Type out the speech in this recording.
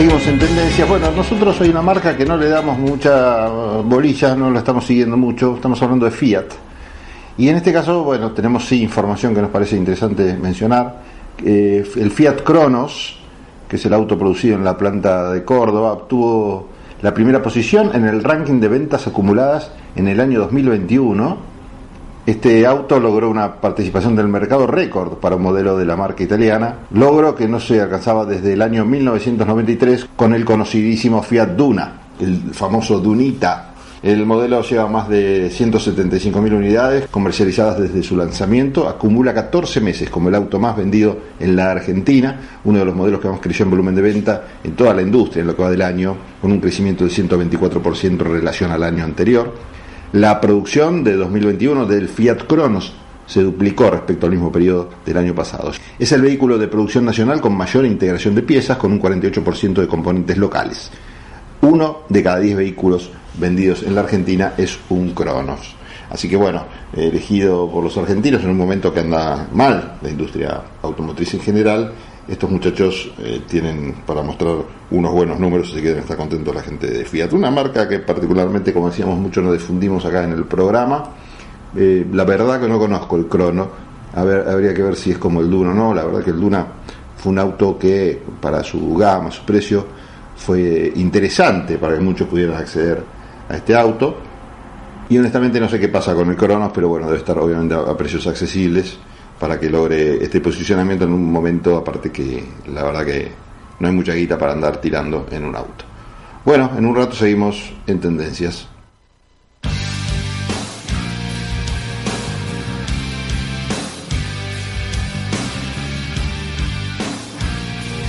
Seguimos en tendencias. Bueno, nosotros soy una marca que no le damos mucha bolilla, no la estamos siguiendo mucho. Estamos hablando de Fiat. Y en este caso, bueno, tenemos sí información que nos parece interesante mencionar. Eh, el Fiat Cronos, que es el auto producido en la planta de Córdoba, obtuvo la primera posición en el ranking de ventas acumuladas en el año 2021 este auto logró una participación del mercado récord para un modelo de la marca italiana, logro que no se alcanzaba desde el año 1993 con el conocidísimo Fiat Duna, el famoso Dunita. El modelo lleva más de 175.000 unidades comercializadas desde su lanzamiento, acumula 14 meses como el auto más vendido en la Argentina, uno de los modelos que más creció en volumen de venta en toda la industria en lo que va del año, con un crecimiento del 124% en relación al año anterior. La producción de 2021 del Fiat Cronos se duplicó respecto al mismo periodo del año pasado. Es el vehículo de producción nacional con mayor integración de piezas, con un 48% de componentes locales. Uno de cada 10 vehículos vendidos en la Argentina es un Cronos. Así que bueno, elegido por los argentinos en un momento que anda mal la industria automotriz en general, estos muchachos eh, tienen para mostrar unos buenos números, así que deben estar contentos la gente de Fiat. Una marca que particularmente, como decíamos mucho, nos difundimos acá en el programa. Eh, la verdad que no conozco el Crono, habría que ver si es como el Duna o no. La verdad que el Duna fue un auto que para su gama, su precio, fue interesante para que muchos pudieran acceder a este auto. Y honestamente no sé qué pasa con el Cronos, pero bueno, debe estar obviamente a precios accesibles para que logre este posicionamiento en un momento, aparte que la verdad que no hay mucha guita para andar tirando en un auto. Bueno, en un rato seguimos en tendencias.